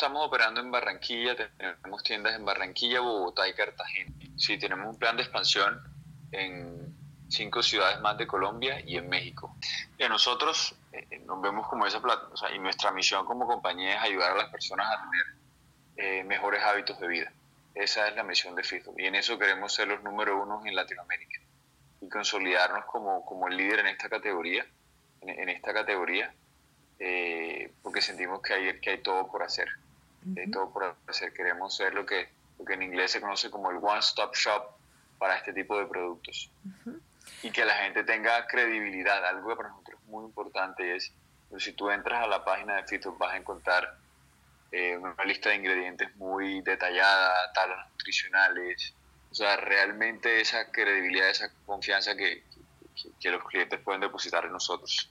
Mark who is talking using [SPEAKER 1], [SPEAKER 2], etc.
[SPEAKER 1] estamos operando en Barranquilla, tenemos tiendas en Barranquilla, Bogotá y Cartagena. Sí, tenemos un plan de expansión en cinco ciudades más de Colombia y en México. Y nosotros eh, nos vemos como esa plata, y nuestra misión como compañía es ayudar a las personas a tener eh, mejores hábitos de vida. Esa es la misión de FITO y en eso queremos ser los número uno en Latinoamérica y consolidarnos como, como el líder en esta categoría, en, esta categoría, eh, porque sentimos que hay, que hay todo por hacer. Hay todo por hacer. Queremos ser lo que, lo que en inglés se conoce como el one-stop shop para este tipo de productos. Y que la gente tenga credibilidad, algo que para nosotros es muy importante es, pues, si tú entras a la página de Fito vas a encontrar eh, una lista de ingredientes muy detallada, tablas nutricionales, o sea, realmente esa credibilidad, esa confianza que, que, los clientes pueden depositar en nosotros.